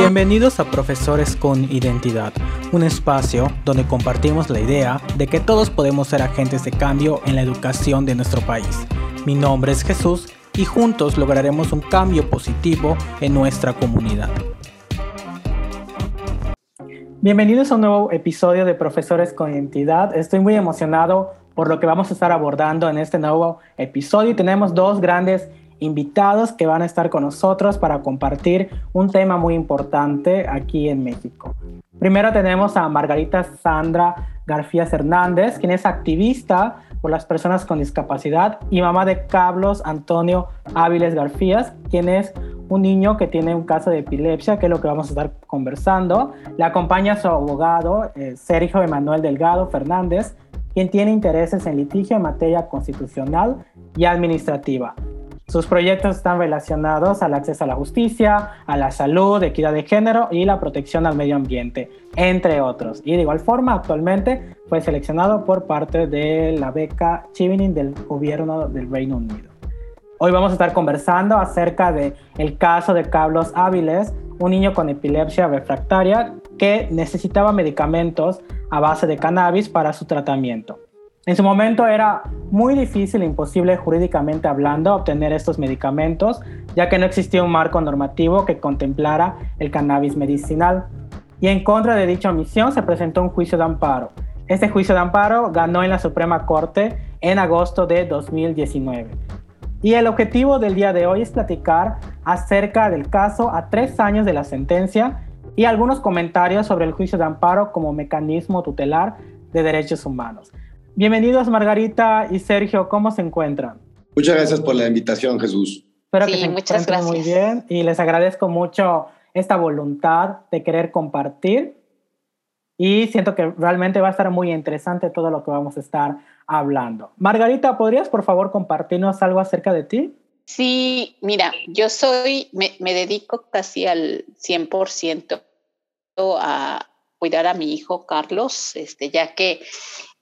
Bienvenidos a Profesores con Identidad, un espacio donde compartimos la idea de que todos podemos ser agentes de cambio en la educación de nuestro país. Mi nombre es Jesús y juntos lograremos un cambio positivo en nuestra comunidad. Bienvenidos a un nuevo episodio de Profesores con Identidad. Estoy muy emocionado por lo que vamos a estar abordando en este nuevo episodio. Tenemos dos grandes invitados que van a estar con nosotros para compartir un tema muy importante aquí en México. Primero tenemos a Margarita Sandra García Hernández, quien es activista por las personas con discapacidad y mamá de Carlos Antonio Áviles García, quien es un niño que tiene un caso de epilepsia, que es lo que vamos a estar conversando. Le acompaña su abogado, eh, Sergio Emanuel Delgado Fernández, quien tiene intereses en litigio en materia constitucional y administrativa. Sus proyectos están relacionados al acceso a la justicia, a la salud, equidad de género y la protección al medio ambiente, entre otros. Y de igual forma, actualmente fue seleccionado por parte de la beca Chevening del gobierno del Reino Unido. Hoy vamos a estar conversando acerca del el caso de Carlos Áviles, un niño con epilepsia refractaria que necesitaba medicamentos a base de cannabis para su tratamiento. En su momento era muy difícil imposible jurídicamente hablando obtener estos medicamentos, ya que no existía un marco normativo que contemplara el cannabis medicinal. Y en contra de dicha omisión se presentó un juicio de amparo. Este juicio de amparo ganó en la Suprema Corte en agosto de 2019. Y el objetivo del día de hoy es platicar acerca del caso a tres años de la sentencia y algunos comentarios sobre el juicio de amparo como mecanismo tutelar de derechos humanos. Bienvenidos Margarita y Sergio, ¿cómo se encuentran? Muchas gracias por la invitación, Jesús. Espero que se encuentren muy bien y les agradezco mucho esta voluntad de querer compartir y siento que realmente va a estar muy interesante todo lo que vamos a estar hablando. Margarita, ¿podrías por favor compartirnos algo acerca de ti? Sí, mira, yo soy, me, me dedico casi al 100% a cuidar a mi hijo Carlos, este, ya que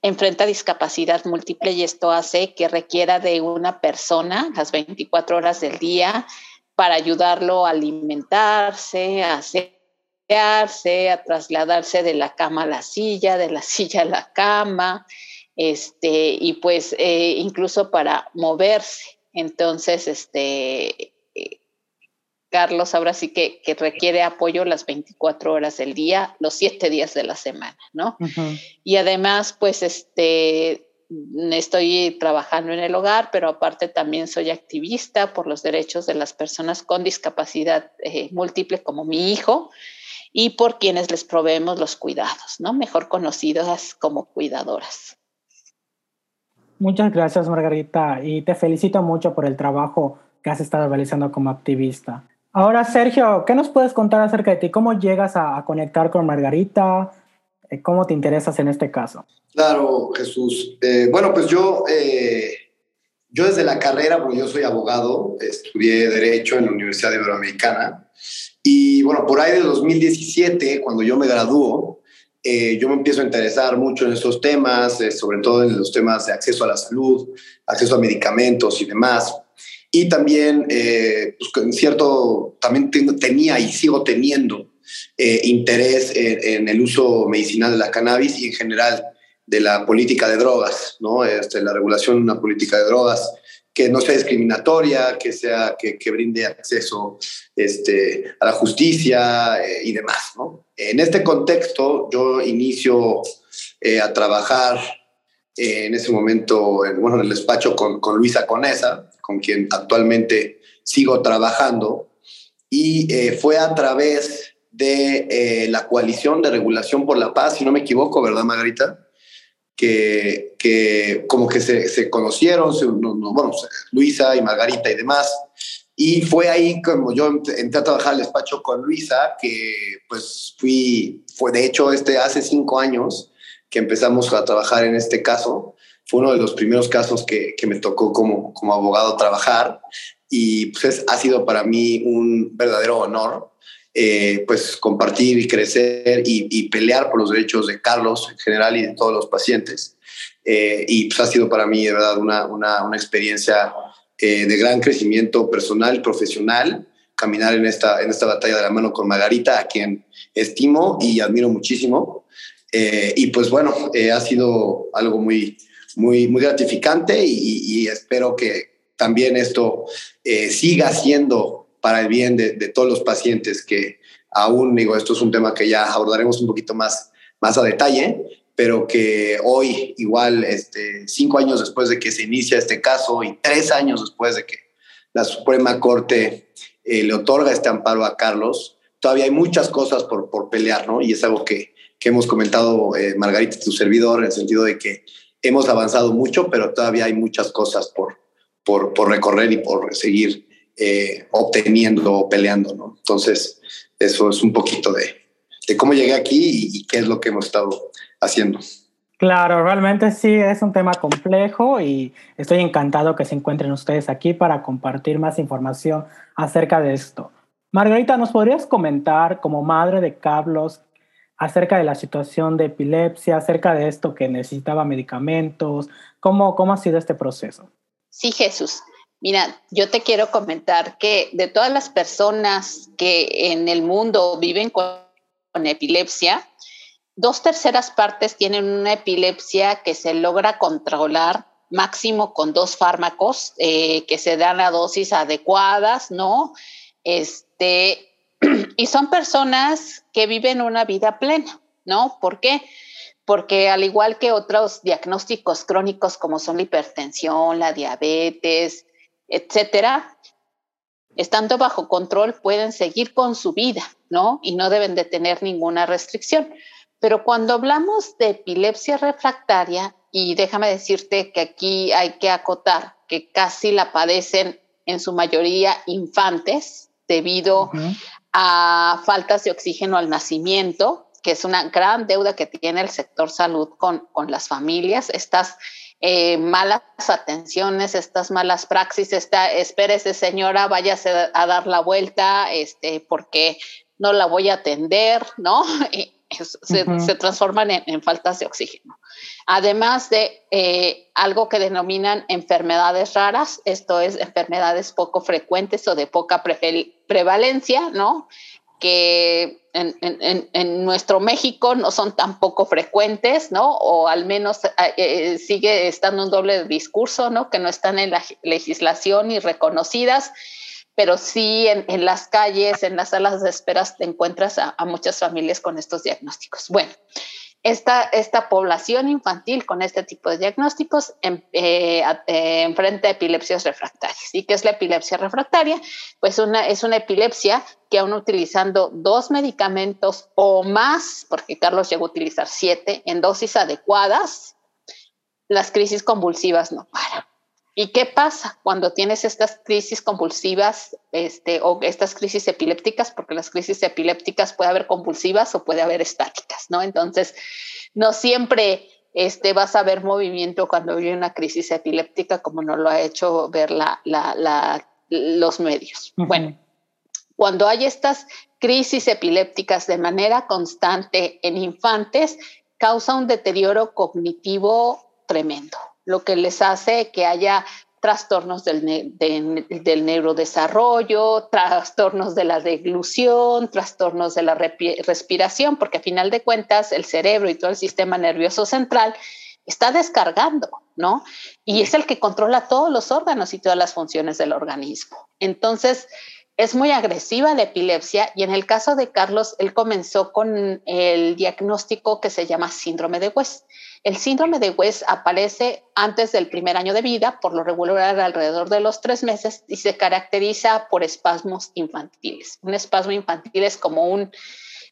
enfrenta discapacidad múltiple y esto hace que requiera de una persona las 24 horas del día para ayudarlo a alimentarse, a asearse, a trasladarse de la cama a la silla, de la silla a la cama, este, y pues eh, incluso para moverse. Entonces, este, Carlos ahora sí que, requiere apoyo las 24 horas del día, los 7 días de la semana, ¿no? Y además, pues, este, estoy trabajando en el hogar, pero aparte también soy activista por los derechos de las personas con discapacidad eh, múltiple como mi hijo y por quienes les proveemos los cuidados, ¿no? Mejor conocidas como cuidadoras. Muchas gracias, Margarita, y te felicito mucho por el trabajo que has estado realizando como activista. Ahora, Sergio, ¿qué nos puedes contar acerca de ti? ¿Cómo llegas a, conectar con Margarita? Eh, ¿Cómo te interesas en este caso? Claro, Jesús. Eh, bueno, pues yo, eh, yo desde la carrera, porque yo soy abogado, estudié Derecho en la Universidad Iberoamericana. Y bueno, por ahí de 2017, cuando yo me graduó, yo me empiezo a interesar mucho en estos temas, sobre todo en los temas de acceso a la salud, acceso a medicamentos y demás y también, eh, pues, en cierto, también tenía y sigo teniendo eh, interés en, el uso medicinal de la cannabis y en general de la política de drogas, ¿no? Este, la regulación de una política de drogas que no sea discriminatoria, que, sea, que, que brinde acceso este, a la justicia eh, y demás. ¿no? En este contexto, yo inicio a trabajar en ese momento, en, bueno, en el despacho con, con Luisa Conesa, con quien actualmente sigo trabajando, y eh, fue a través de eh, la coalición de regulación por la paz, si no me equivoco, ¿verdad, Margarita? Que, que como que se, se conocieron, bueno, Luisa y Margarita y demás, y fue ahí como yo entré a trabajar al despacho con Luisa, que pues fui, fue de hecho este hace cinco años que empezamos a trabajar en este caso fue uno de los primeros casos que, que me tocó como, como abogado trabajar y pues ha sido para mí un verdadero honor eh, pues compartir y crecer y, pelear por los derechos de Carlos en general y de todos los pacientes. Eh, y pues ha sido para mí de verdad una, una, una experiencia eh, de gran crecimiento personal, profesional caminar en esta, en esta batalla de la mano con Margarita, a quien estimo y admiro muchísimo. Eh, y pues bueno, eh, ha sido algo muy, muy, muy gratificante y, espero que también esto eh, siga siendo para el bien de, de, todos los pacientes que aún, digo, esto es un tema que ya abordaremos un poquito más, más a detalle, pero que hoy, igual, este, cinco años después de que se inicia este caso y tres años después de que la Suprema Corte eh, le otorga este amparo a Carlos, todavía hay muchas cosas por, por pelear, ¿no? Y es algo que, que hemos comentado, eh, Margarita, tu servidor, en el sentido de que hemos avanzado mucho, pero todavía hay muchas cosas por, por, por recorrer y por seguir eh, obteniendo o peleando, ¿no? Entonces, eso es un poquito de, de cómo llegué aquí y, qué es lo que hemos estado haciendo. Claro, realmente sí es un tema complejo y estoy encantado que se encuentren ustedes aquí para compartir más información acerca de esto. Margarita, ¿nos podrías comentar como madre de Carlos acerca de la situación de epilepsia, acerca de esto que necesitaba medicamentos? ¿Cómo, cómo ha sido este proceso? Sí, Jesús. Mira, yo te quiero comentar que de todas las personas que en el mundo viven con, epilepsia, dos terceras partes tienen una epilepsia que se logra controlar máximo con dos fármacos eh, que se dan a dosis adecuadas, ¿no? Este, y son personas que viven una vida plena, ¿no? ¿Por qué? Porque al igual que otros diagnósticos crónicos como son la hipertensión, la diabetes, etcétera, estando bajo control pueden seguir con su vida, ¿no? Y no deben de tener ninguna restricción. Pero cuando hablamos de epilepsia refractaria, y déjame decirte que aquí hay que acotar que casi la padecen en su mayoría infantes debido a faltas de oxígeno al nacimiento, que es una gran deuda que tiene el sector salud con, con las familias. Estas eh, malas atenciones, estas malas praxis, esta, espérese señora, váyase a dar la vuelta, este, porque no la voy a atender, ¿no? se, transforman en, faltas de oxígeno. Además de eh, algo que denominan enfermedades raras, esto es enfermedades poco frecuentes o de poca prevalencia, ¿no? que en, nuestro México no son tan poco frecuentes, ¿no? O al menos eh, eh, sigue estando un doble discurso, ¿no? Que no están en la legislación y reconocidas, pero sí en, las calles, en las salas de esperas te encuentras a, muchas familias con estos diagnósticos. Bueno, esta, esta población infantil con este tipo de diagnósticos en, eh, eh, enfrenta epilepsias refractarias. ¿Y qué es la epilepsia refractaria? Pues una, es una epilepsia que aún utilizando dos medicamentos o más, porque Carlos llegó a utilizar siete en dosis adecuadas, las crisis convulsivas no paran. ¿Y qué pasa cuando tienes estas crisis convulsivas este, o estas crisis epilépticas? Porque las crisis epilépticas puede haber convulsivas o puede haber estáticas, ¿no? Entonces, no siempre este, vas a ver movimiento cuando hay una crisis epiléptica como no lo ha hecho ver la, los medios. Bueno, cuando hay estas crisis epilépticas de manera constante en infantes, causa un deterioro cognitivo tremendo lo que les hace que haya trastornos del, del, neurodesarrollo, trastornos de la deglución, trastornos de la respiración, porque a final de cuentas el cerebro y todo el sistema nervioso central está descargando, ¿no? Y es el que controla todos los órganos y todas las funciones del organismo. Entonces, es muy agresiva la epilepsia y en el caso de Carlos, él comenzó con el diagnóstico que se llama síndrome de West. El síndrome de West aparece antes del primer año de vida, por lo regular alrededor de los tres meses, y se caracteriza por espasmos infantiles. Un espasmo infantil es como un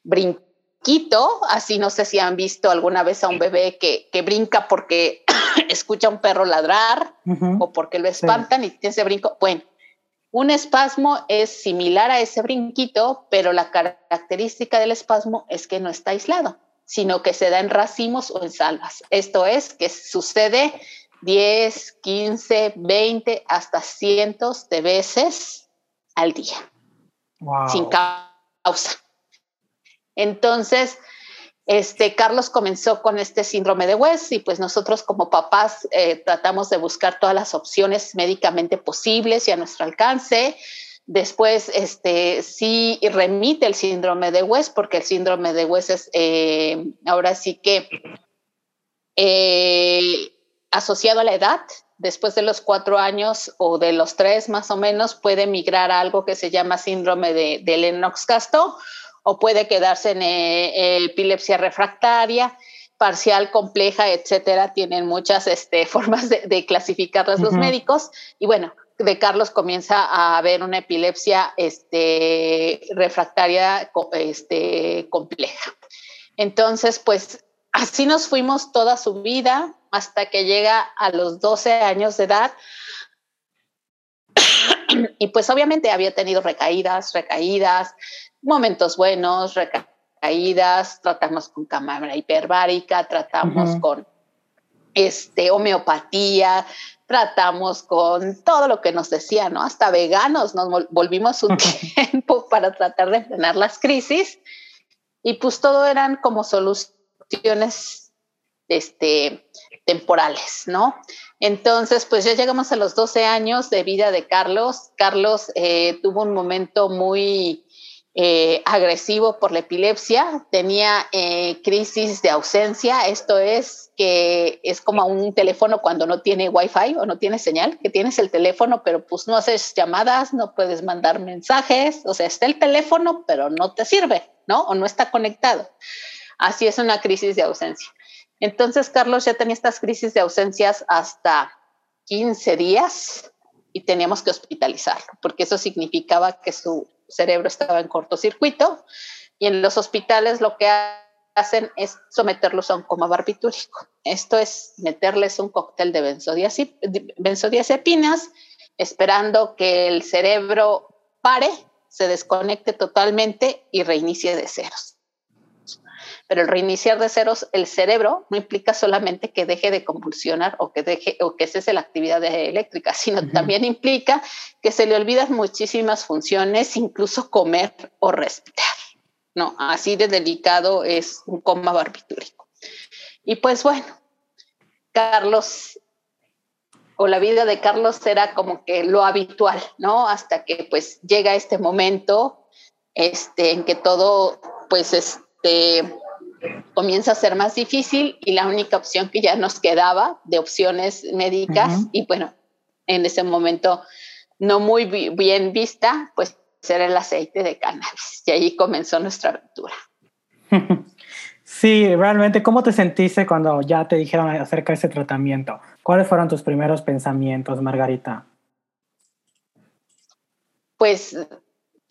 brinquito, así no sé si han visto alguna vez a un bebé que, brinca porque escucha a un perro ladrar o porque lo espantan y tiene ese brinco. Bueno, un espasmo es similar a ese brinquito, pero la característica del espasmo es que no está aislado, sino que se da en racimos o en salvas. Esto es que sucede 10, 15, 20, hasta cientos de veces al día, sin causa. Entonces, este, Carlos comenzó con este síndrome de West y pues nosotros como papás eh, tratamos de buscar todas las opciones médicamente posibles y a nuestro alcance. Después, este, sí remite el síndrome de West, porque el síndrome de West es eh, ahora sí que eh, asociado a la edad. Después de los cuatro años o de los tres más o menos, puede migrar a algo que se llama síndrome de, Lennox-Gastaut o puede quedarse en eh, epilepsia refractaria parcial, compleja, etcétera. Tienen muchas este, formas de, de clasificarlas los médicos. Y bueno, de Carlos comienza a haber una epilepsia este, refractaria este, compleja. Entonces, pues así nos fuimos toda su vida hasta que llega a los 12 años de edad. y pues obviamente había tenido recaídas, recaídas, momentos buenos, recaídas, tratamos con cámara hiperbárica, tratamos con este, homeopatía, tratamos con todo lo que nos decían, ¿no? Hasta veganos nos volvimos un tiempo para tratar de frenar las crisis y pues todo eran como soluciones este, temporales, ¿no? Entonces, pues ya llegamos a los 12 años de vida de Carlos. Carlos eh, tuvo un momento muy eh, agresivo por la epilepsia, tenía eh, crisis de ausencia, esto es que es como un teléfono cuando no tiene wifi o no tiene señal, que tienes el teléfono pero pues no haces llamadas, no puedes mandar mensajes, o sea, está el teléfono pero no te sirve, ¿no? O no está conectado. Así es una crisis de ausencia. Entonces, Carlos ya tenía estas crisis de ausencias hasta 15 días y teníamos que hospitalizarlo, porque eso significaba que su cerebro estaba en cortocircuito y en los hospitales lo que hacen es someterlos a un coma barbitúrico. Esto es meterles un cóctel de benzodiazepinas esperando que el cerebro pare, se desconecte totalmente y reinicie de ceros. Pero el reiniciar de ceros el cerebro no implica solamente que deje de convulsionar o que deje o que cese la actividad eléctrica, sino también implica que se le olvidan muchísimas funciones, incluso comer o respirar. No, así de delicado es un coma barbitúrico. Y pues bueno, Carlos o la vida de Carlos era como que lo habitual, ¿no? Hasta que pues llega este momento este, en que todo pues este comienza a ser más difícil y la única opción que ya nos quedaba de opciones médicas y bueno, en ese momento no muy bien vista, pues era el aceite de cannabis y ahí comenzó nuestra aventura. Sí, realmente, ¿cómo te sentiste cuando ya te dijeron acerca de ese tratamiento? ¿Cuáles fueron tus primeros pensamientos, Margarita? Pues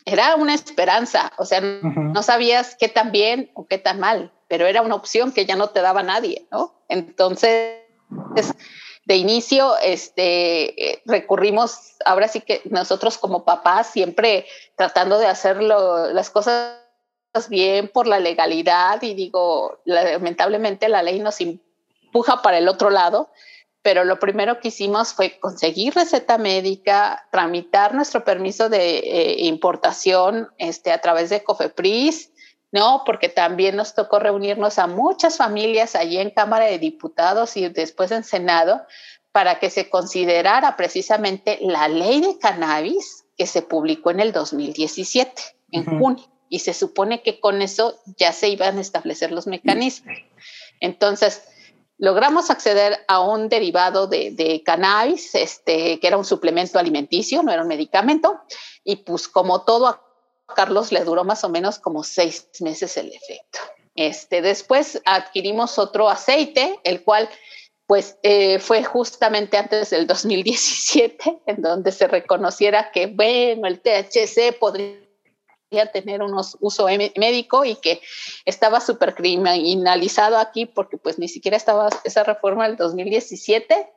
era una esperanza, o sea, no sabías qué tan bien o qué tan mal, pero era una opción que ya no te daba nadie, ¿no? Entonces, de inicio, este, recurrimos, ahora sí que nosotros como papás siempre tratando de hacer las cosas bien por la legalidad y digo, lamentablemente la ley nos empuja para el otro lado, pero lo primero que hicimos fue conseguir receta médica, tramitar nuestro permiso de eh, importación este, a través de COFEPRIS, ¿no? Porque también nos tocó reunirnos a muchas familias allí en Cámara de Diputados y después en Senado para que se considerara precisamente la ley de cannabis que se publicó en el 2017, en junio, y se supone que con eso ya se iban a establecer los mecanismos. Entonces, logramos acceder a un derivado de, cannabis, este, que era un suplemento alimenticio, no era un medicamento, y pues como todo Carlos le duró más o menos como seis meses el efecto. Este, después adquirimos otro aceite, el cual pues eh, fue justamente antes del 2017, en donde se reconociera que, bueno, el THC podría tener un uso médico y que estaba súper criminalizado aquí porque pues ni siquiera estaba esa reforma del 2017,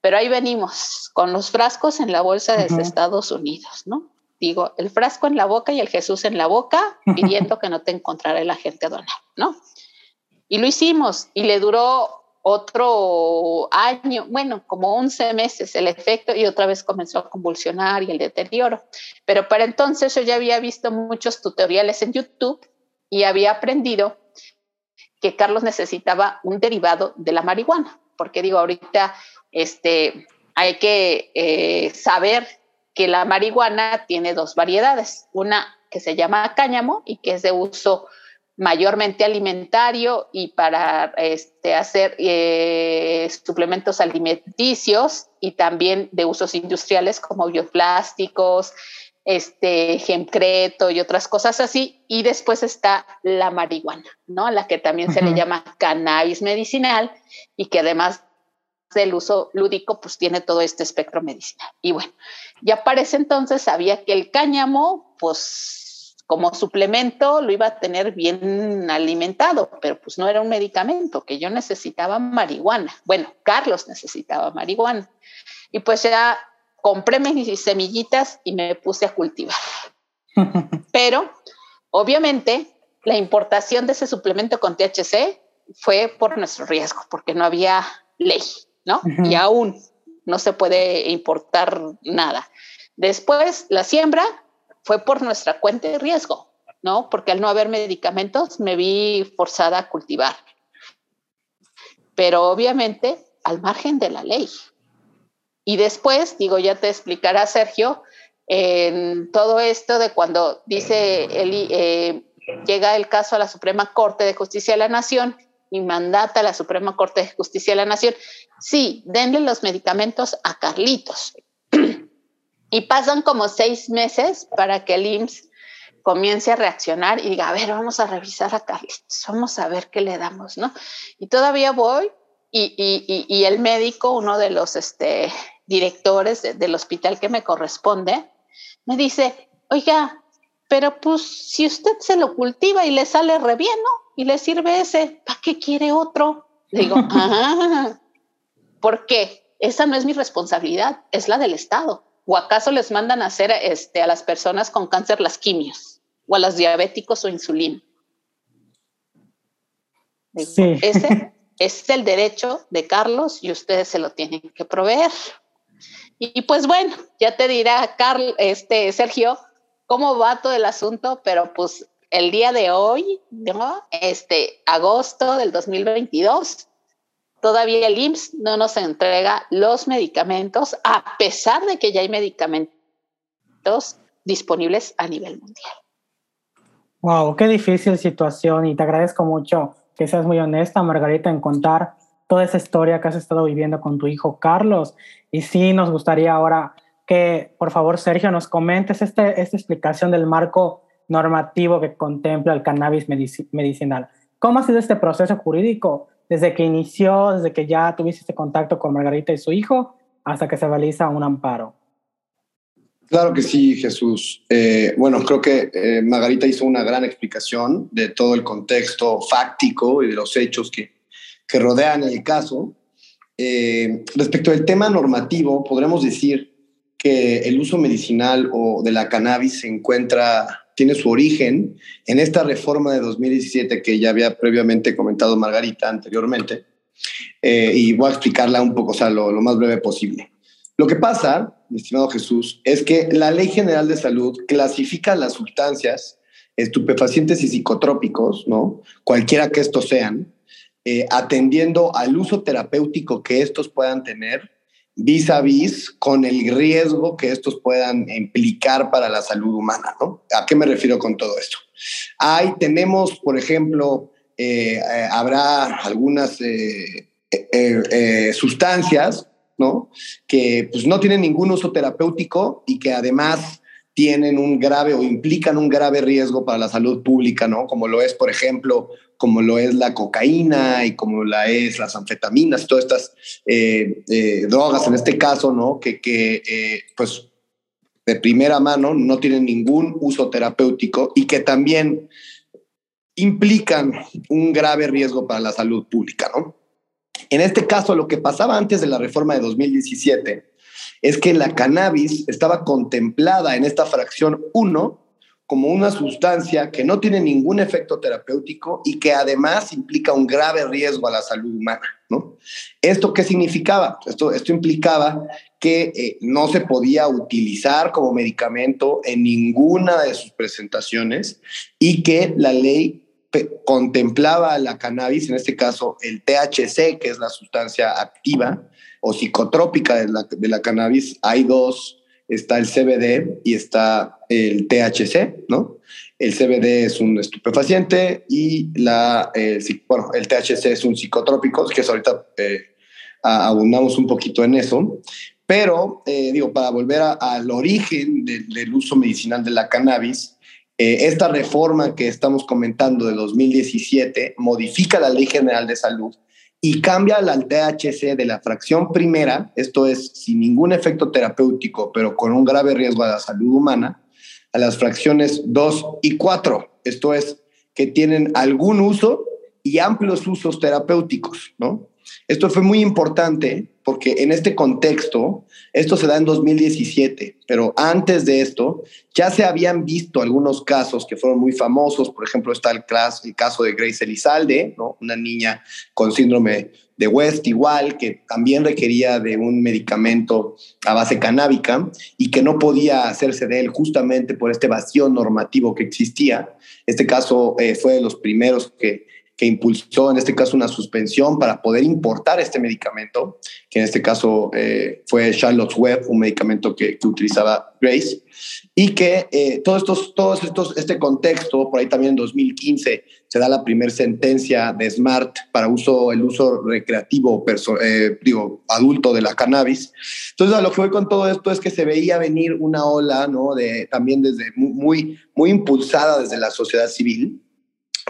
pero ahí venimos con los frascos en la bolsa de Estados Unidos, ¿no? Digo, el frasco en la boca y el Jesús en la boca, pidiendo que no te encontrara el agente aduanal, ¿no? Y lo hicimos y le duró otro año, bueno, como 11 meses el efecto y otra vez comenzó a convulsionar y el deterioro. Pero para entonces yo ya había visto muchos tutoriales en YouTube y había aprendido que Carlos necesitaba un derivado de la marihuana, porque digo, ahorita este, hay que eh, saber que la marihuana tiene dos variedades, una que se llama cáñamo y que es de uso mayormente alimentario y para este, hacer eh, suplementos alimenticios y también de usos industriales como bioplásticos, este, gemcreto y otras cosas así. Y después está la marihuana, ¿no? A la que también se le llama cannabis medicinal y que además del uso lúdico, pues tiene todo este espectro medicinal. Y bueno, ya para ese entonces sabía que el cáñamo, pues como suplemento lo iba a tener bien alimentado, pero pues no era un medicamento, que yo necesitaba marihuana. Bueno, Carlos necesitaba marihuana. Y pues ya compré mis semillitas y me puse a cultivar. Pero obviamente la importación de ese suplemento con THC fue por nuestro riesgo, porque no había ley, ¿no? Y aún no se puede importar nada. Después la siembra fue por nuestra cuenta de riesgo, ¿no? Porque al no haber medicamentos me vi forzada a cultivar. Pero obviamente al margen de la ley. Y después, digo, ya te explicará Sergio, en todo esto de cuando dice, él, eh, llega el caso a la Suprema Corte de Justicia de la Nación y mandata a la Suprema Corte de Justicia de la Nación, sí, denle los medicamentos a Carlitos, y pasan como seis meses para que el IMSS comience a reaccionar y diga, a ver, vamos a revisar a Carlitos, vamos a ver qué le damos, ¿no? Y todavía voy y, y, y el médico, uno de los este, directores del hospital que me corresponde, me dice, oiga, pero pues si usted se lo cultiva y le sale re bien, ¿no? Y le sirve ese, ¿para qué quiere otro? Le digo, ah, ¿por qué? Esa no es mi responsabilidad, es la del Estado. ¿O acaso les mandan a hacer este, a las personas con cáncer las quimios? ¿O a los diabéticos o insulina? Sí. Ese es el derecho de Carlos y ustedes se lo tienen que proveer. Y, pues bueno, ya te dirá Carl, este Sergio, cómo va todo el asunto, pero pues el día de hoy, ¿no? Este agosto del 2022, todavía el IMSS no nos entrega los medicamentos, a pesar de que ya hay medicamentos disponibles a nivel mundial. Wow, qué difícil situación y te agradezco mucho que seas muy honesta, Margarita, en contar toda esa historia que has estado viviendo con tu hijo Carlos. Y sí, nos gustaría ahora que, por favor, Sergio, nos comentes este, esta explicación del marco normativo que contempla el cannabis medicinal. ¿Cómo ha sido este proceso jurídico desde que inició, desde que ya tuviste este contacto con Margarita y su hijo, hasta que se realiza un amparo? Claro que sí, Jesús. Eh, bueno, creo que eh, Margarita hizo una gran explicación de todo el contexto fáctico y de los hechos que, que rodean el caso. Eh, respecto al tema normativo, podremos decir que el uso medicinal o de la cannabis se encuentra tiene su origen en esta reforma de 2017 que ya había previamente comentado Margarita anteriormente, eh, y voy a explicarla un poco, o sea, lo, lo más breve posible. Lo que pasa, estimado Jesús, es que la Ley General de Salud clasifica las sustancias estupefacientes y psicotrópicos, ¿no? Cualquiera que estos sean, eh, atendiendo al uso terapéutico que estos puedan tener vis a vis con el riesgo que estos puedan implicar para la salud humana. ¿no? ¿A qué me refiero con todo esto? Ahí tenemos, por ejemplo, eh, eh, habrá algunas eh, sustancias ¿no? que pues, no tienen ningún uso terapéutico y que además tienen un grave o implican un grave riesgo para la salud pública, ¿no? Como lo es, por ejemplo, como lo es la cocaína y como la es las anfetaminas, todas estas eh, eh, drogas en este caso, ¿no? Que, que eh, pues de primera mano no tienen ningún uso terapéutico y que también implican un grave riesgo para la salud pública, ¿no? En este caso, lo que pasaba antes de la reforma de 2017 es que la cannabis estaba contemplada en esta fracción 1 como una sustancia que no tiene ningún efecto terapéutico y que además implica un grave riesgo a la salud humana. ¿no? ¿Esto qué significaba? Esto, esto implicaba que eh, no se podía utilizar como medicamento en ninguna de sus presentaciones y que la ley contemplaba la cannabis, en este caso el THC, que es la sustancia activa o psicotrópica de la, de la cannabis. Hay dos está el CBD y está el THC, ¿no? El CBD es un estupefaciente y la, el, bueno, el THC es un psicotrópico, que es ahorita eh, abundamos un poquito en eso. Pero, eh, digo, para volver al origen del uso medicinal de la cannabis, eh, esta reforma que estamos comentando de 2017 modifica la Ley General de Salud y cambia al THC de la fracción primera, esto es sin ningún efecto terapéutico, pero con un grave riesgo a la salud humana, a las fracciones 2 y 4, esto es que tienen algún uso y amplios usos terapéuticos, ¿no? Esto fue muy importante porque en este contexto, esto se da en 2017, pero antes de esto ya se habían visto algunos casos que fueron muy famosos. Por ejemplo, está el, caso de Grace Elizalde, ¿no? una niña con síndrome de West igual, que también requería de un medicamento a base canábica y que no podía hacerse de él justamente por este vacío normativo que existía. Este caso eh, fue de los primeros que que impulsó en este caso una suspensión para poder importar este medicamento, que en este caso eh, fue Charlotte's Web, un medicamento que, utilizaba Grace, y que eh, todos estos, todos estos, este contexto, por ahí también en 2015 se da la primera sentencia de Smart para uso, el uso recreativo, eh, digo, adulto de la cannabis. Entonces, a lo que voy con todo esto es que se veía venir una ola, ¿no? De, también desde muy, muy impulsada desde la sociedad civil,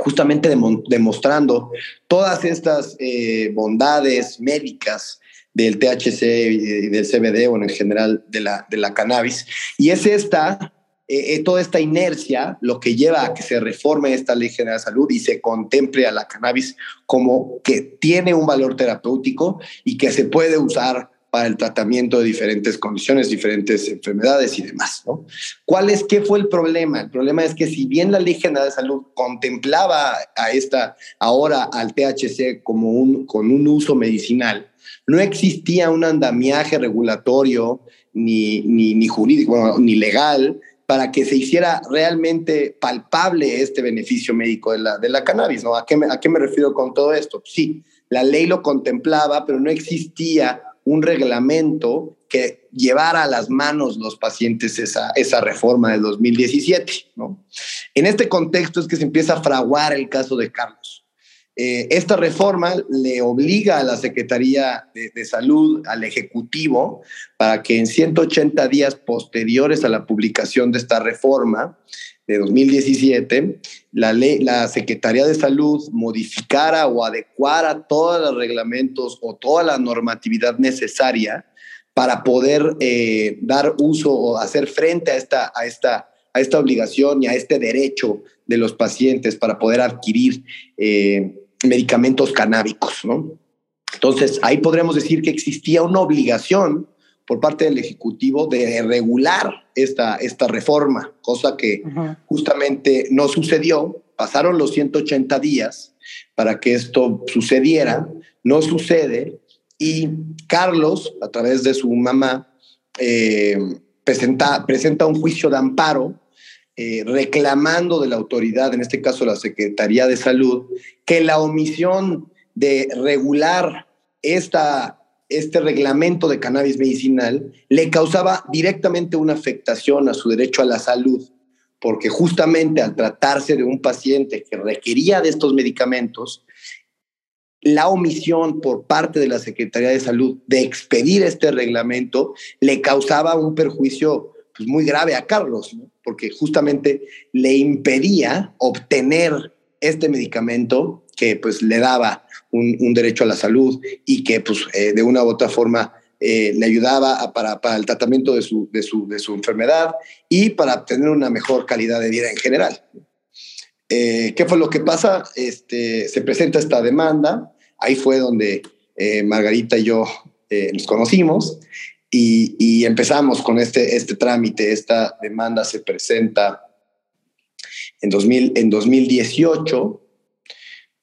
justamente demostrando todas estas eh, bondades médicas del THC y del CBD o en general de la, de la cannabis. Y es esta, eh, eh, toda esta inercia lo que lleva a que se reforme esta ley general de salud y se contemple a la cannabis como que tiene un valor terapéutico y que se puede usar para el tratamiento de diferentes condiciones, diferentes enfermedades y demás. ¿no? ¿Cuál es, qué fue el problema? El problema es que si bien la Ley General de Salud contemplaba a esta, ahora al THC como un, con un uso medicinal, no existía un andamiaje regulatorio ni, ni, ni jurídico, ni legal para que se hiciera realmente palpable este beneficio médico de la, de la cannabis. ¿no? ¿A, qué ¿A qué me refiero con todo esto? Sí, la ley lo contemplaba, pero no existía un reglamento que llevara a las manos los pacientes esa, esa reforma del 2017. ¿no? En este contexto es que se empieza a fraguar el caso de Carlos. Eh, esta reforma le obliga a la Secretaría de, de, Salud, al Ejecutivo, para que en 180 días posteriores a la publicación de esta reforma de 2017, la, ley, la Secretaría de Salud modificara o adecuara todos los reglamentos o toda la normatividad necesaria para poder eh, dar uso o hacer frente a esta, a, esta, a esta obligación y a este derecho de los pacientes para poder adquirir eh, medicamentos canábicos. ¿no? Entonces, ahí podremos decir que existía una obligación por parte del Ejecutivo de regular esta, esta reforma, cosa que justamente no sucedió. Pasaron los 180 días para que esto sucediera, no sucede, y Carlos, a través de su mamá, eh, presenta, presenta un juicio de amparo eh, reclamando de la autoridad, en este caso la Secretaría de Salud, que la omisión de regular esta este reglamento de cannabis medicinal le causaba directamente una afectación a su derecho a la salud, porque justamente al tratarse de un paciente que requería de estos medicamentos, la omisión por parte de la Secretaría de Salud de expedir este reglamento le causaba un perjuicio pues, muy grave a Carlos, porque justamente le impedía obtener este medicamento que pues le daba un, derecho a la salud y que pues eh, de una u otra forma eh, le ayudaba para, el tratamiento de su, de, su, de su, enfermedad y para obtener una mejor calidad de vida en general. Eh, ¿Qué fue lo que pasa? Este, se presenta esta demanda, ahí fue donde Margarita y yo nos conocimos y, y, empezamos con este, este trámite, esta demanda se presenta en, 2000, en 2018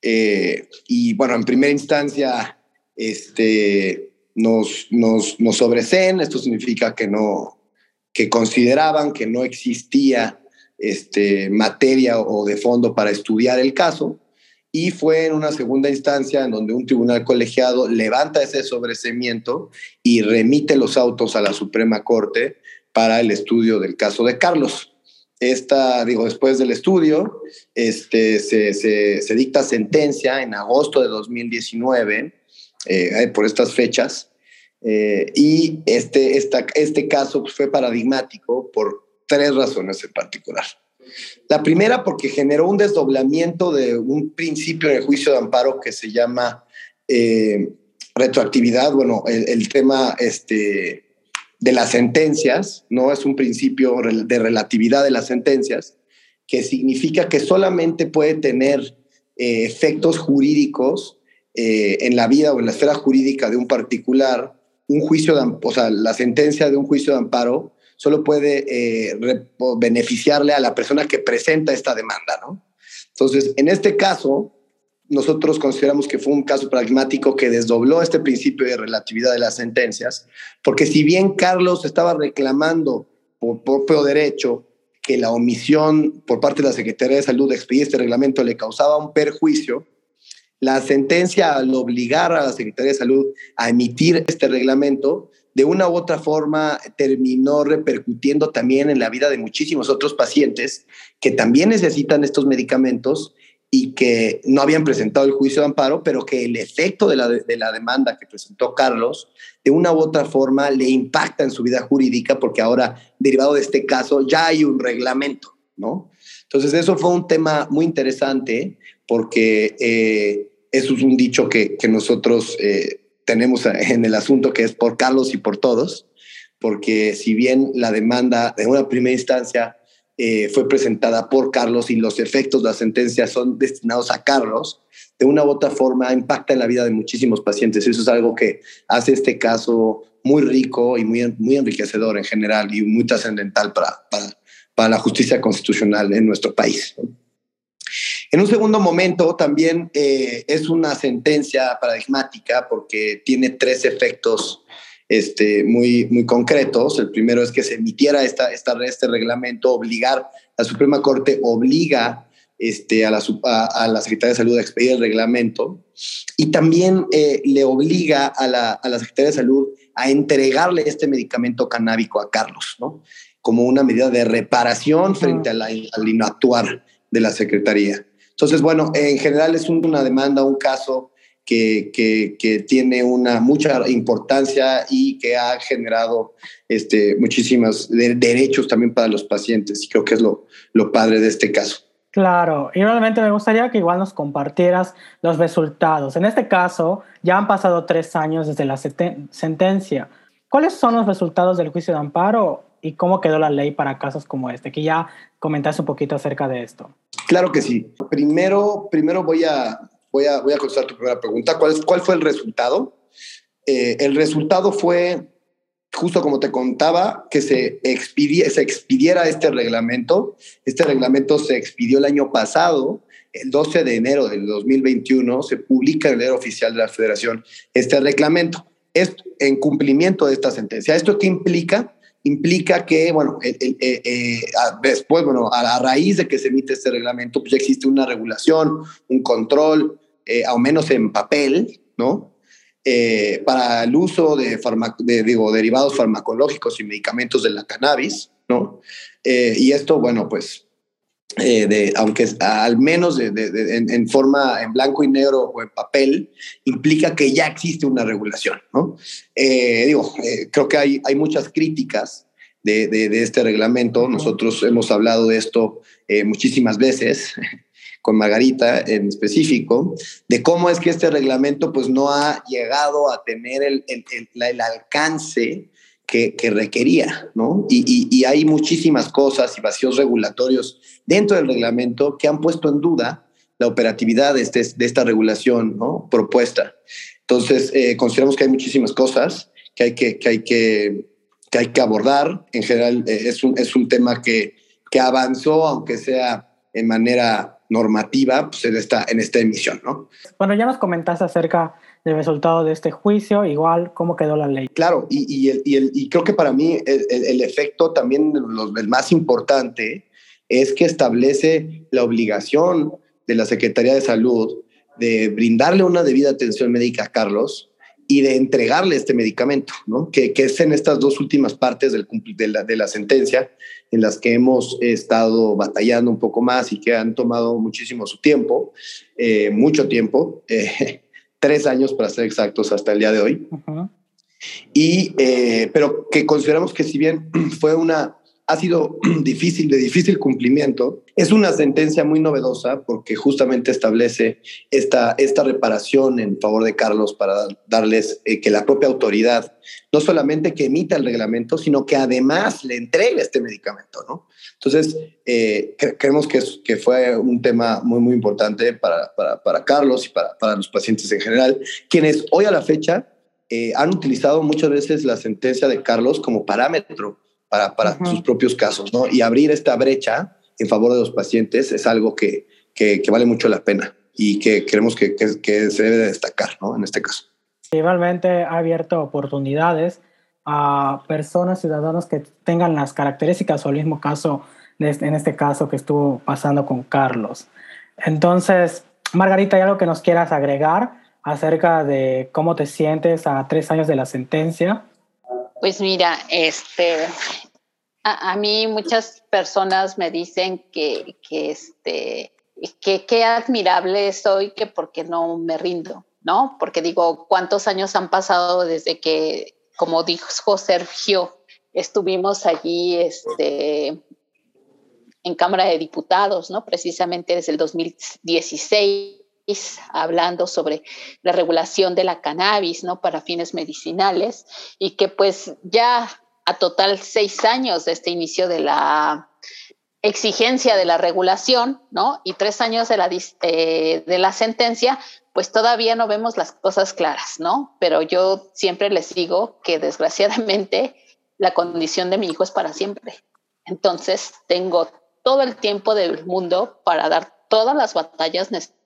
eh, y bueno, en primera instancia, este, nos, nos, nos sobreseen, esto significa que no, que consideraban que no existía este, materia o de fondo para estudiar el caso, y fue en una segunda instancia en donde un tribunal colegiado levanta ese sobreseimiento y remite los autos a la Suprema Corte para el estudio del caso de Carlos. Esta, digo, después del estudio, este, se, se, dicta sentencia en agosto de 2019 eh, por estas fechas. Eh, y este, esta, este caso fue paradigmático por tres razones en particular. La primera, porque generó un desdoblamiento de un principio en el juicio de amparo que se llama eh, retroactividad. Bueno, el, tema este, de las sentencias, ¿no? Es un principio de relatividad de las sentencias, que significa que solamente puede tener eh, efectos jurídicos eh, en la vida o en la esfera jurídica de un particular, un juicio de, o sea, la sentencia de un juicio de amparo solo puede eh, beneficiarle a la persona que presenta esta demanda, ¿no? Entonces, en este caso, nosotros consideramos que fue un caso pragmático que desdobló este principio de relatividad de las sentencias, porque si bien Carlos estaba reclamando por propio derecho que la omisión por parte de la Secretaría de Salud de expedir este reglamento le causaba un perjuicio, la sentencia al obligar a la Secretaría de Salud a emitir este reglamento de una u otra forma terminó repercutiendo también en la vida de muchísimos otros pacientes que también necesitan estos medicamentos y que no habían presentado el juicio de amparo, pero que el efecto de la, de la demanda que presentó Carlos, de una u otra forma, le impacta en su vida jurídica, porque ahora, derivado de este caso, ya hay un reglamento, ¿no? Entonces, eso fue un tema muy interesante, porque eh, eso es un dicho que, que nosotros eh, tenemos en el asunto que es por Carlos y por todos, porque si bien la demanda de una primera instancia eh, fue presentada por Carlos y los efectos de la sentencia son destinados a Carlos, de una u otra forma impacta en la vida de muchísimos pacientes. Eso es algo que hace este caso muy rico y muy, enriquecedor en general y muy trascendental para la justicia constitucional en nuestro país. En un segundo momento, también eh, es una sentencia paradigmática porque tiene tres efectos este, muy, muy concretos. El primero es que se emitiera esta, esta, este reglamento, obligar, la Suprema Corte obliga este, a, la, a, la Secretaría de Salud a expedir el reglamento y también eh, le obliga a la, a la Secretaría de Salud a entregarle este medicamento canábico a Carlos, ¿no? Como una medida de reparación frente al inactuar de la Secretaría. Entonces, bueno, en general es una demanda, un caso que, que, tiene una mucha importancia y que ha generado este, muchísimos derechos también para los pacientes. Y creo que es lo, lo padre de este caso. Claro, y realmente me gustaría que igual nos compartieras los resultados. En este caso, ya han pasado tres años desde la sentencia. ¿Cuáles son los resultados del juicio de amparo y cómo quedó la ley para casos como este? Que ya comentaste un poquito acerca de esto. Claro que sí. Primero, primero voy a, voy a, voy a contestar tu primera pregunta. ¿Cuál, cuál fue el resultado? Eh, el resultado fue, justo como te contaba, que se, se expidiera este reglamento. Este reglamento se expidió el año pasado, el 12 de enero del 2021, se publica en el diario oficial de la Federación este reglamento. Es en cumplimiento de esta sentencia. ¿Esto qué implica? implica que, bueno, eh, eh, después, bueno, a, raíz de que se emite este reglamento, pues ya existe una regulación, un control, eh, al menos en papel, ¿no? para el uso de, de, digo, derivados farmacológicos y medicamentos de la cannabis, ¿no? y esto, bueno, pues de, aunque al menos en, forma en blanco y negro o en papel, implica que ya existe una regulación. ¿no? digo, creo que hay, hay muchas críticas de, este reglamento. Nosotros hemos hablado de esto eh, muchísimas veces con Margarita en específico, de cómo es que este reglamento pues no ha llegado a tener el, el, alcance que, que, requería, ¿no? Y, y, hay muchísimas cosas y vacíos regulatorios dentro del reglamento que han puesto en duda la operatividad de, este, de esta regulación ¿no? propuesta. Entonces, eh, consideramos que hay muchísimas cosas que hay que, que, hay que que hay que abordar. En general, eh, es, un, es un tema que, que avanzó, aunque sea en manera normativa, pues en esta, en esta emisión, ¿no? Bueno, ya nos comentaste acerca del resultado de este juicio, igual cómo quedó la ley. Claro, y, y, el, y, el, y creo que para mí el, el, efecto también, el más importante, es que establece la obligación de la Secretaría de Salud de brindarle una debida atención médica a Carlos y de entregarle este medicamento, ¿no? que, que es en estas dos últimas partes del, de, la, de la sentencia en las que hemos estado batallando un poco más y que han tomado muchísimo su tiempo, eh, mucho tiempo, eh, tres años para ser exactos hasta el día de hoy. Y, eh, pero que consideramos que si bien fue una ha sido difícil, de difícil cumplimiento. Es una sentencia muy novedosa porque justamente establece esta, esta reparación en favor de Carlos para darles eh, que la propia autoridad no solamente que emita el reglamento, sino que además le entregue este medicamento, ¿no? Entonces, eh, creemos que, es, que fue un tema muy, muy importante para, para, para Carlos y para, para, los pacientes en general, quienes hoy a la fecha eh, han utilizado muchas veces la sentencia de Carlos como parámetro para, para sus propios casos, ¿no? Y abrir esta brecha en favor de los pacientes es algo que, que, vale mucho la pena y que creemos que, que, se debe destacar, ¿no? En este caso. Igualmente ha abierto oportunidades a personas, ciudadanos que tengan las características o el mismo caso, en este caso que estuvo pasando con Carlos. Entonces, Margarita, ¿hay algo que nos quieras agregar acerca de cómo te sientes a tres años de la sentencia? Pues mira, este, a, mí muchas personas me dicen que, que este, que qué admirable soy, que porque no me rindo, ¿no? Porque digo, ¿cuántos años han pasado desde que, como dijo Sergio, estuvimos allí, este, en Cámara de Diputados, ¿no? Precisamente desde el 2016 hablando sobre la regulación de la cannabis, ¿no? Para fines medicinales y que pues ya a total seis años de este inicio de la exigencia de la regulación, ¿no? Y tres años de la, eh, de la sentencia, pues todavía no vemos las cosas claras, ¿no? Pero yo siempre les digo que desgraciadamente la condición de mi hijo es para siempre. Entonces tengo todo el tiempo del mundo para dar todas las batallas necesarias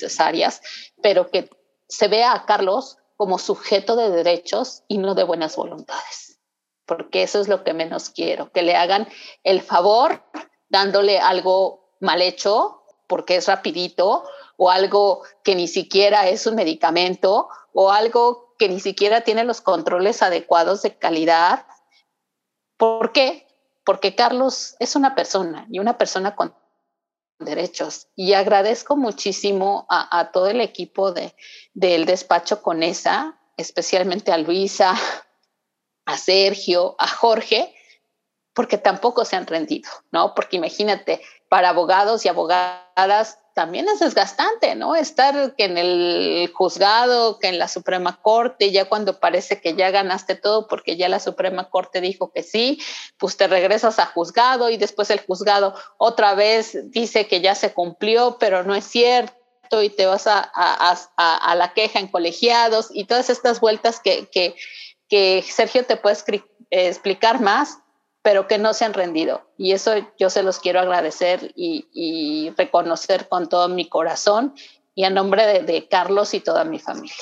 necesarias, pero que se vea a Carlos como sujeto de derechos y no de buenas voluntades, porque eso es lo que menos quiero, que le hagan el favor dándole algo mal hecho, porque es rapidito, o algo que ni siquiera es un medicamento, o algo que ni siquiera tiene los controles adecuados de calidad. ¿Por qué? Porque Carlos es una persona y una persona con derechos. Y agradezco muchísimo a, todo el equipo de, del despacho Conesa, especialmente a Luisa, a Sergio, a Jorge, porque tampoco se han rendido, ¿no? Porque imagínate, para abogados y abogadas también es desgastante, ¿no? Estar que en el juzgado, que en la Suprema Corte, ya cuando parece que ya ganaste todo porque ya la Suprema Corte dijo que sí, pues te regresas a juzgado y después el juzgado otra vez dice que ya se cumplió, pero no es cierto y te vas a, a, la queja en colegiados y todas estas vueltas que, que, que Sergio te puede explicar más, pero que no se han rendido. Y eso yo se los quiero agradecer y, reconocer con todo mi corazón y a nombre de, Carlos y toda mi familia.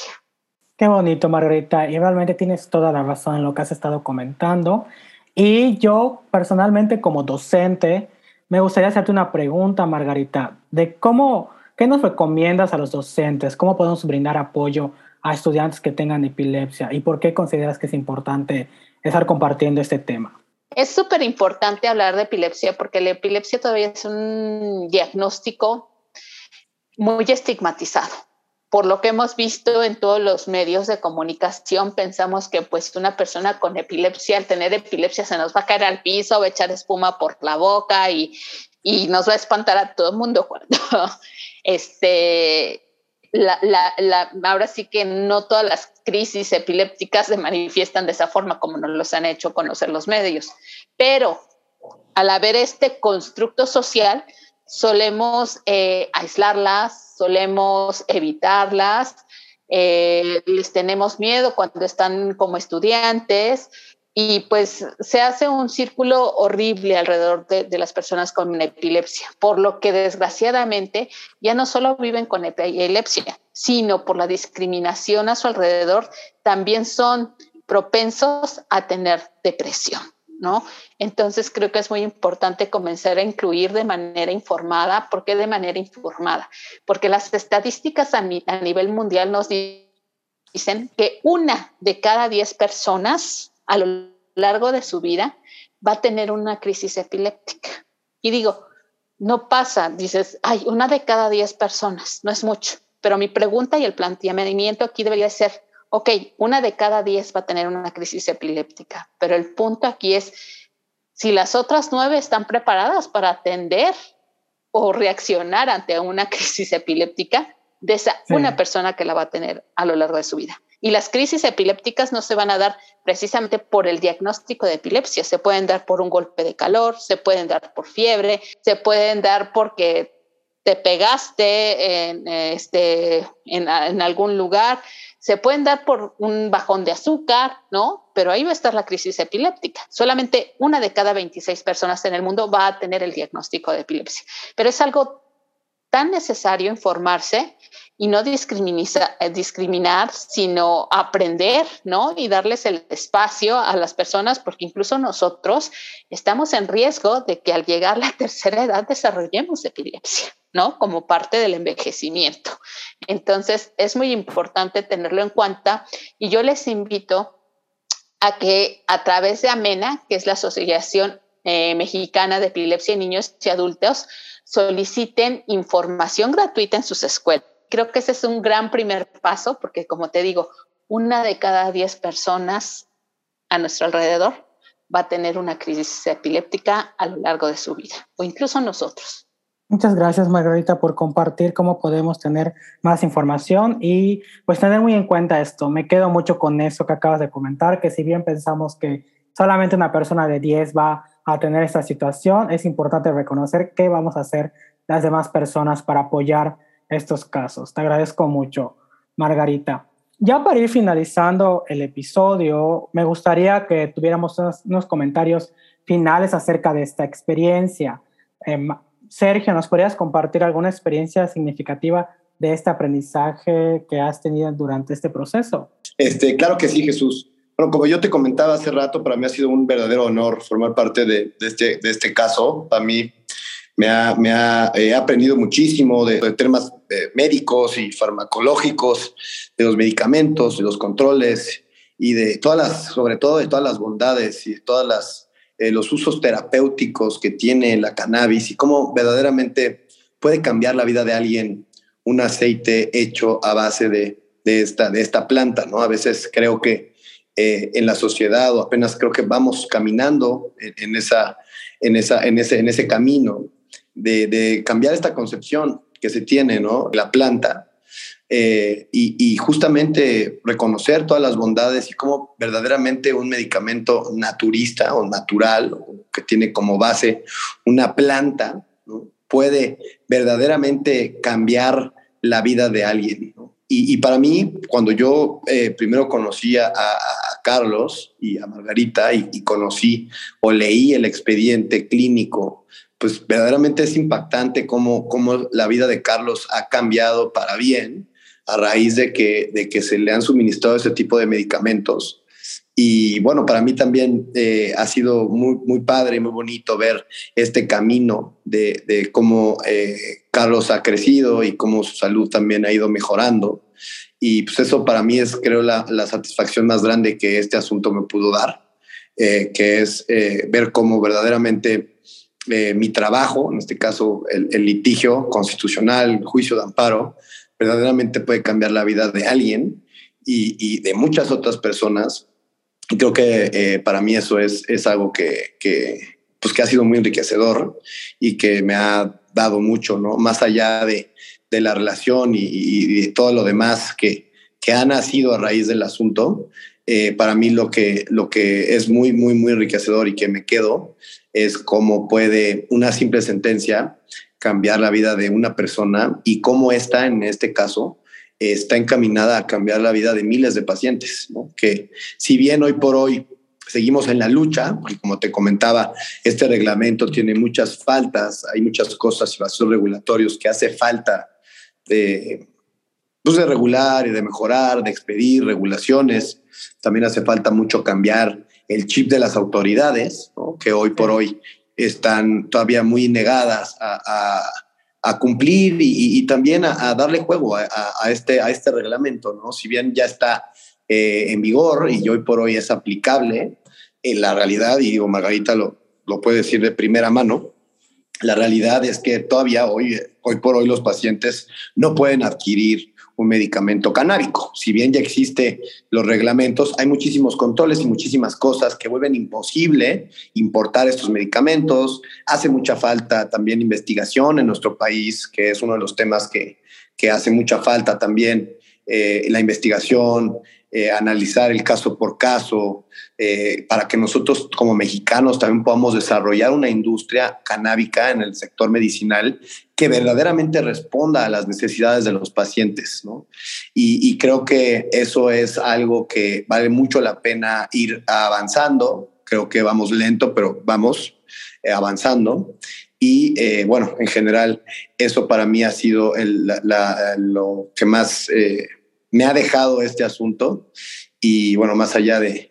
Qué bonito, Margarita. Y realmente tienes toda la razón en lo que has estado comentando. Y yo personalmente como docente, me gustaría hacerte una pregunta, Margarita, de cómo, ¿qué nos recomiendas a los docentes? ¿Cómo podemos brindar apoyo a estudiantes que tengan epilepsia? ¿Y por qué consideras que es importante estar compartiendo este tema? Es súper importante hablar de epilepsia porque la epilepsia todavía es un diagnóstico muy estigmatizado. Por lo que hemos visto en todos los medios de comunicación, pensamos que pues una persona con epilepsia, al tener epilepsia, se nos va a caer al piso, va a echar espuma por la boca y, y nos va a espantar a todo el mundo cuando este, la, la, ahora sí que no todas las crisis epilépticas se manifiestan de esa forma como nos los han hecho conocer los medios. Pero al haber este constructo social, solemos eh, aislarlas, solemos evitarlas, eh, les tenemos miedo cuando están como estudiantes, y pues se hace un círculo horrible alrededor de, las personas con epilepsia, por lo que desgraciadamente ya no solo viven con epilepsia, sino por la discriminación a su alrededor, también son propensos a tener depresión. ¿No? Entonces creo que es muy importante comenzar a incluir de manera informada. ¿Por qué de manera informada? Porque las estadísticas a, nivel mundial nos dicen que una de cada diez personas a lo largo de su vida va a tener una crisis epiléptica. Y digo, no pasa, dices, ay, una de cada diez personas, no es mucho. Pero mi pregunta y el planteamiento aquí debería ser, ok, una de cada diez va a tener una crisis epiléptica, pero el punto aquí es si las otras nueve están preparadas para atender o reaccionar ante una crisis epiléptica de esa una persona que la va a tener a lo largo de su vida. Y las crisis epilépticas no se van a dar precisamente por el diagnóstico de epilepsia, se pueden dar por un golpe de calor, se pueden dar por fiebre, se pueden dar porque te pegaste en, este, algún lugar, se pueden dar por un bajón de azúcar, ¿no? Pero ahí va a estar la crisis epiléptica. Solamente una de cada 26 personas en el mundo va a tener el diagnóstico de epilepsia. Pero es algo tan necesario informarse y no eh, discriminar, sino aprender, ¿no? Y darles el espacio a las personas, porque incluso nosotros estamos en riesgo de que al llegar la tercera edad desarrollemos epilepsia, ¿no? Como parte del envejecimiento. Entonces, es muy importante tenerlo en cuenta y yo les invito a que a través de AMENA, que es la Asociación eh, Mexicana de Epilepsia en Niños y Adultos, soliciten información gratuita en sus escuelas creo que ese es un gran primer paso porque, como te digo, una de cada diez personas a nuestro alrededor va a tener una crisis epiléptica a lo largo de su vida, o incluso nosotros. Muchas gracias, Margarita, por compartir cómo podemos tener más información y pues tener muy en cuenta esto. Me quedo mucho con eso que acabas de comentar, que si bien pensamos que solamente una persona de 10 va a tener esta situación, es importante reconocer qué vamos a hacer las demás personas para apoyar estos casos. Te agradezco mucho, Margarita. Ya para ir finalizando el episodio, me gustaría que tuviéramos unos, comentarios finales acerca de esta experiencia. Em, Sergio, ¿nos podrías compartir alguna experiencia significativa de este aprendizaje que has tenido durante este proceso? Este, claro que sí, Jesús. Bueno, como yo te comentaba hace rato, para mí ha sido un verdadero honor formar parte de, de, este, de este caso. Para mí me ha, me ha he aprendido muchísimo de, temas eh, médicos y farmacológicos, de los medicamentos, de los controles y de todas las, sobre todo de todas las bondades y de todas las eh, los usos terapéuticos que tiene la cannabis y cómo verdaderamente puede cambiar la vida de alguien un aceite hecho a base de, de esta, de esta planta, ¿no? A veces creo que eh, en la sociedad o apenas creo que vamos caminando en, en, esa, en, esa, en, ese, en ese camino de, cambiar esta concepción que se tiene, ¿no? La planta. Eh, y, justamente reconocer todas las bondades y cómo verdaderamente un medicamento naturista o natural, que tiene como base una planta, puede verdaderamente cambiar la vida de alguien. Y, para mí, cuando yo eh, primero conocí a, Carlos y a Margarita y, y, conocí o leí el expediente clínico pues verdaderamente es impactante cómo, cómo la vida de Carlos ha cambiado para bien a raíz de que, de que se le han suministrado ese tipo de medicamentos. Y bueno, para mí también eh, ha sido muy, muy padre muy bonito ver este camino de, de cómo eh, Carlos ha crecido y cómo su salud también ha ido mejorando. Y pues eso para mí es, creo, la, la satisfacción más grande que este asunto me pudo dar, eh, que es ver cómo verdaderamente eh, mi trabajo, en este caso el, litigio constitucional, el juicio de amparo, verdaderamente puede cambiar la vida de alguien y, de muchas otras personas. Y creo que eh, para mí eso es, es algo que, pues que ha sido muy enriquecedor y que me ha dado mucho, ¿no? Más allá de, de la relación y, y, de todo lo demás que, que ha nacido a raíz del asunto, eh, para mí lo que, lo que es muy, muy, muy enriquecedor y que me quedo es cómo puede una simple sentencia cambiar la vida de una persona y cómo esta, en este caso, está encaminada a cambiar la vida de miles de pacientes, que si bien hoy por hoy seguimos en la lucha, y como te comentaba, este reglamento tiene muchas faltas, hay muchas cosas y vacíos regulatorios que hace falta de, pues de regular y de mejorar, de expedir regulaciones. También hace falta mucho cambiar el chip de las autoridades, que hoy por hoy están todavía muy negadas a, a cumplir y, también a, darle juego a, este, a este reglamento, ¿no? Si bien ya está eh, en vigor y hoy por hoy es aplicable, en la realidad, y digo, Margarita lo, lo puede decir de primera mano, la realidad es que todavía hoy, hoy por hoy los pacientes no pueden adquirir un medicamento canábico. Si bien ya existen los reglamentos, hay muchísimos controles y muchísimas cosas que vuelven imposible importar estos medicamentos. Hace mucha falta también investigación en nuestro país, que es uno de los temas que, que hace mucha falta también, eh, la investigación, eh, analizar el caso por caso, eh, para que nosotros como mexicanos también podamos desarrollar una industria canábica en el sector medicinal que verdaderamente responda a las necesidades de los pacientes. ¿no? Y, creo que eso es algo que vale mucho la pena ir avanzando. Creo que vamos lento, pero vamos eh, avanzando. Y bueno, en general, eso para mí ha sido lo que más me ha dejado este asunto y bueno, más allá de,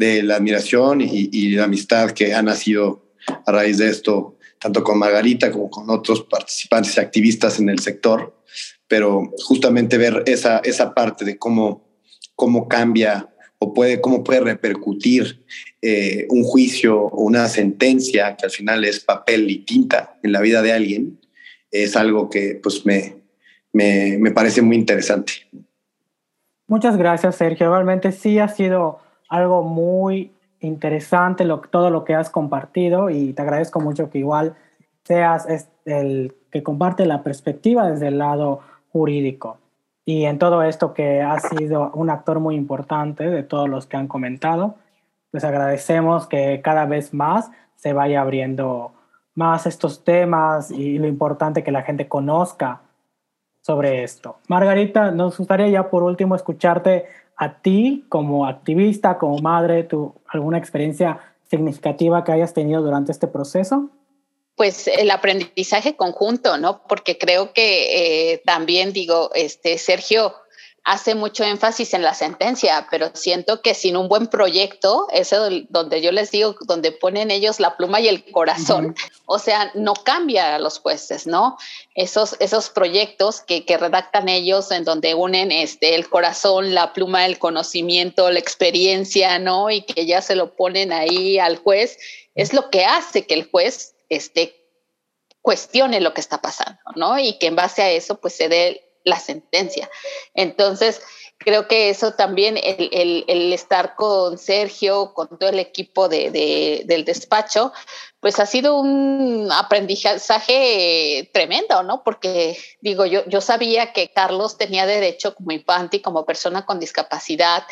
de la admiración y, la amistad que ha nacido a raíz de esto, tanto con Margarita como con otros participantes y activistas en el sector, pero justamente ver esa, esa parte de cómo, cómo cambia o puede, cómo puede repercutir eh, un juicio o una sentencia que al final es papel y tinta en la vida de alguien, es algo que pues me, me, me parece muy interesante. Muchas gracias, Sergio. Realmente sí ha sido algo muy interesante lo, todo lo que has compartido y te agradezco mucho que igual seas el que comparte la perspectiva desde el lado jurídico. Y en todo esto que has sido un actor muy importante de todos los que han comentado, pues agradecemos que cada vez más se vaya abriendo más estos temas y lo importante que la gente conozca sobre esto. Margarita, nos gustaría ya por último escucharte a ti como activista, como madre, tu, alguna experiencia significativa que hayas tenido durante este proceso. Pues el aprendizaje conjunto, ¿no? Porque creo que eh, también digo, este Sergio, hace mucho énfasis en la sentencia, pero siento que sin un buen proyecto, ese donde yo les digo, donde ponen ellos la pluma y el corazón, o sea, no cambia a los jueces, ¿no? Esos, esos proyectos que, que, redactan ellos en donde unen este, el corazón, la pluma, el conocimiento, la experiencia, ¿no? Y que ya se lo ponen ahí al juez, es lo que hace que el juez este, cuestione lo que está pasando, ¿no? Y que en base a eso, pues se dé la sentencia. Entonces, creo que eso también, el, estar con Sergio, con todo el equipo de, del despacho, pues ha sido un aprendizaje tremendo, ¿no? Porque digo, yo, yo sabía que Carlos tenía derecho como infante y como persona con discapacidad,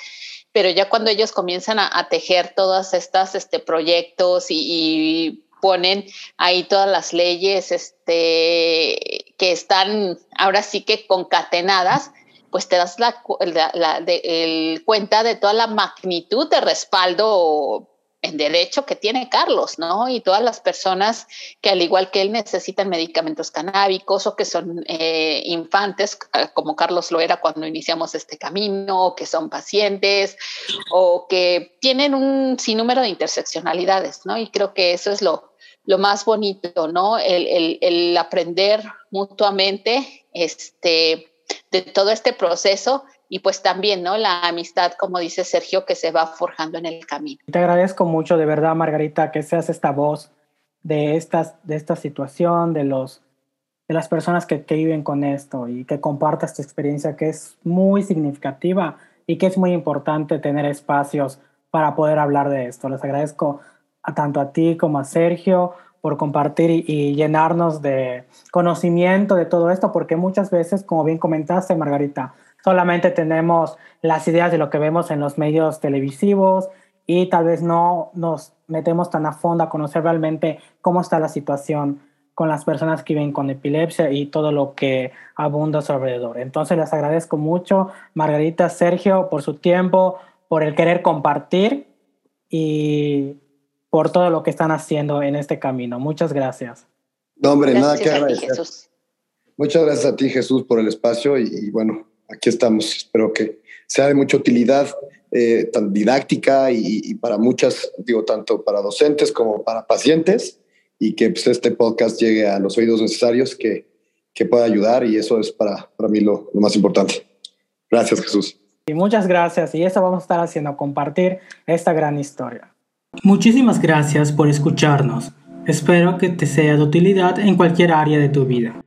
pero ya cuando ellos comienzan a, tejer todos estos este, proyectos y ponen ahí todas las leyes este, que están ahora sí que concatenadas, pues te das la, el, cuenta de toda la magnitud de respaldo en derecho que tiene Carlos, ¿no? Y todas las personas que al igual que él necesitan medicamentos canábicos o que son eh, infantes, como Carlos lo era cuando iniciamos este camino, o que son pacientes, o que tienen un sinnúmero de interseccionalidades, ¿no? Y creo que eso es lo, lo más bonito, ¿no? El, aprender mutuamente este, de todo este proceso y pues también, ¿no? La amistad, como dice Sergio, que se va forjando en el camino. Te agradezco mucho, de verdad, Margarita, que seas esta voz de, estas, de esta situación, de, los, de las personas que, que viven con esto y que compartas tu experiencia, que es muy significativa y que es muy importante tener espacios para poder hablar de esto. Les agradezco tanto a ti como a Sergio por compartir y, llenarnos de conocimiento de todo esto, porque muchas veces, como bien comentaste, Margarita, solamente tenemos las ideas de lo que vemos en los medios televisivos y tal vez no nos metemos tan a fondo a conocer realmente cómo está la situación con las personas que viven con epilepsia y todo lo que abunda a su alrededor. Entonces les agradezco mucho, Margarita, Sergio, por su tiempo, por el querer compartir y por todo lo que están haciendo en este camino. Muchas gracias. No, hombre, nada que agradecer. Muchas gracias a ti, Jesús, por el espacio y, bueno, aquí estamos. Espero que sea de mucha utilidad, eh, tan didáctica y, para muchas, digo, tanto para docentes como para pacientes y que pues, este podcast llegue a los oídos necesarios que, que pueda ayudar y eso es para, para mí lo, lo más importante. Gracias, Jesús. Y muchas gracias. Y eso vamos a estar haciendo, compartir esta gran historia. Muchísimas gracias por escucharnos. Espero que te sea de utilidad en cualquier área de tu vida.